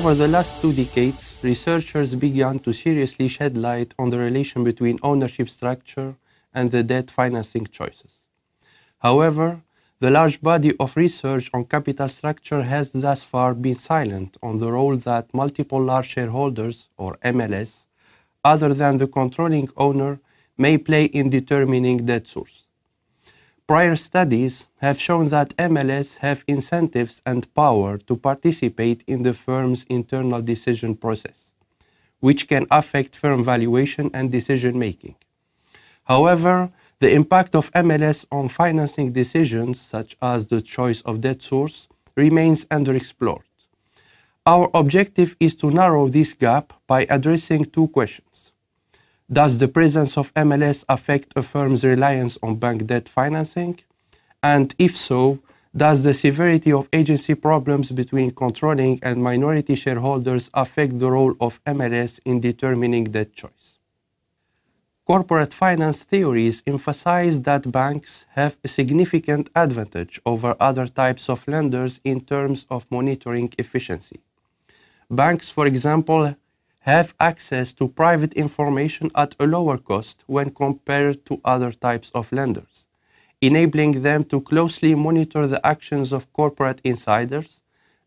Over the last two decades, researchers began to seriously shed light on the relation between ownership structure and the debt financing choices. However, the large body of research on capital structure has thus far been silent on the role that multiple large shareholders, or MLS, other than the controlling owner, may play in determining debt source. Prior studies have shown that MLS have incentives and power to participate in the firm's internal decision process, which can affect firm valuation and decision making. However, the impact of MLS on financing decisions, such as the choice of debt source, remains underexplored. Our objective is to narrow this gap by addressing two questions. Does the presence of MLS affect a firm's reliance on bank debt financing? And if so, does the severity of agency problems between controlling and minority shareholders affect the role of MLS in determining debt choice? Corporate finance theories emphasize that banks have a significant advantage over other types of lenders in terms of monitoring efficiency. Banks, for example, have access to private information at a lower cost when compared to other types of lenders, enabling them to closely monitor the actions of corporate insiders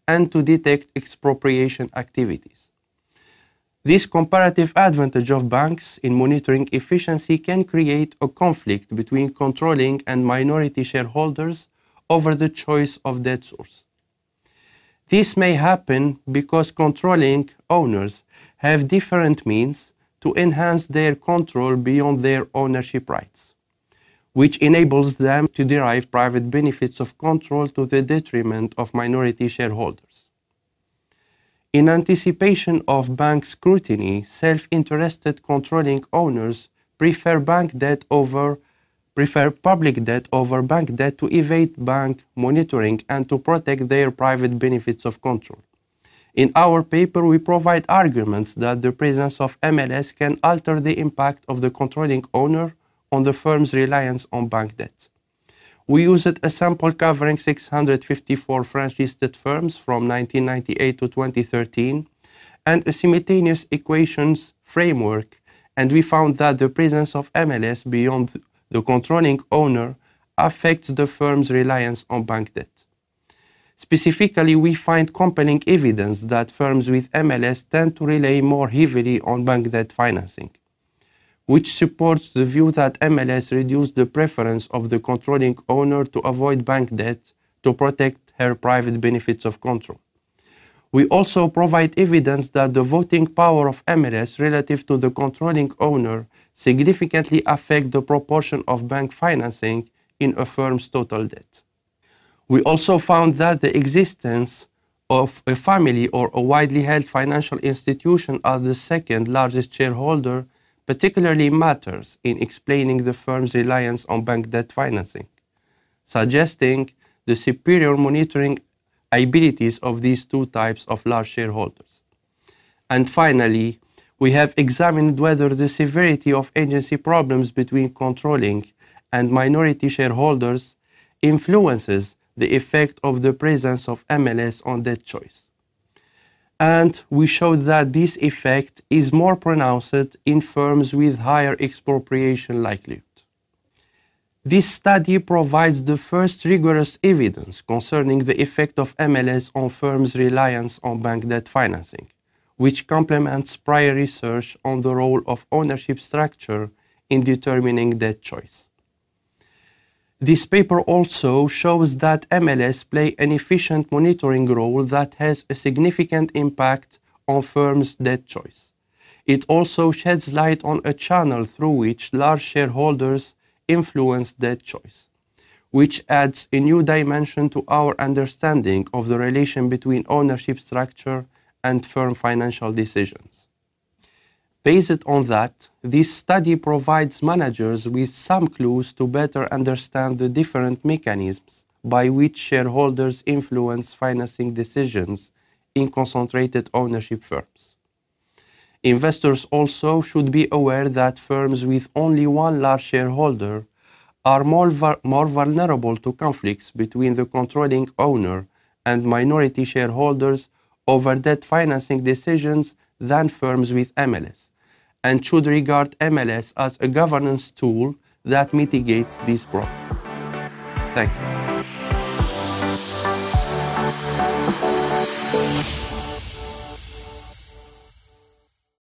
and to detect expropriation activities. This comparative advantage of banks in monitoring efficiency can create a conflict between controlling and minority shareholders over the choice of debt source. This may happen because controlling owners have different means to enhance their control beyond their ownership rights, which enables them to derive private benefits of control to the detriment of minority shareholders. In anticipation of bank scrutiny, self-interested controlling owners prefer bank debt over prefer public debt over bank debt to evade bank monitoring and to protect their private benefits of control. In our paper, we provide arguments that the presence of MLS can alter the impact of the controlling owner on the firm's reliance on bank debt. We used a sample covering 654 French listed firms from 1998 to 2013 and a simultaneous equations framework, and we found that the presence of MLS beyond the controlling owner affects the firm's reliance on bank debt. Specifically, we find compelling evidence that firms with MLS tend to rely more heavily on bank debt financing which supports the view that MLS reduced the preference of the controlling owner to avoid bank debt to protect her private benefits of control. We also provide evidence that the voting power of MLS relative to the controlling owner significantly affect the proportion of bank financing in a firm's total debt. We also found that the existence of a family or a widely held financial institution as the second largest shareholder particularly matters in explaining the firm's reliance on bank debt financing, suggesting the superior monitoring abilities of these two types of large shareholders. And finally, we have examined whether the severity of agency problems between controlling and minority shareholders influences the effect of the presence of MLS on debt choice and we showed that this effect is more pronounced in firms with higher expropriation likelihood. This study provides the first rigorous evidence concerning the effect of MLS on firms' reliance on bank debt financing, which complements prior research on the role of ownership structure in determining debt choice. This paper also shows that MLS play an efficient monitoring role that has a significant impact on firms' debt choice. It also sheds light on a channel through which large shareholders influence that choice, which adds a new dimension to our understanding of the relation between ownership structure and firm financial decisions. Based on that, this study provides managers with some clues to better understand the different mechanisms by which shareholders influence financing decisions in concentrated ownership firms. Investors also should be aware that firms with only one large shareholder are more, more vulnerable to conflicts between the controlling owner and minority shareholders over debt financing decisions than firms with MLS, and should regard MLS as a governance tool that mitigates these problems. Thank you.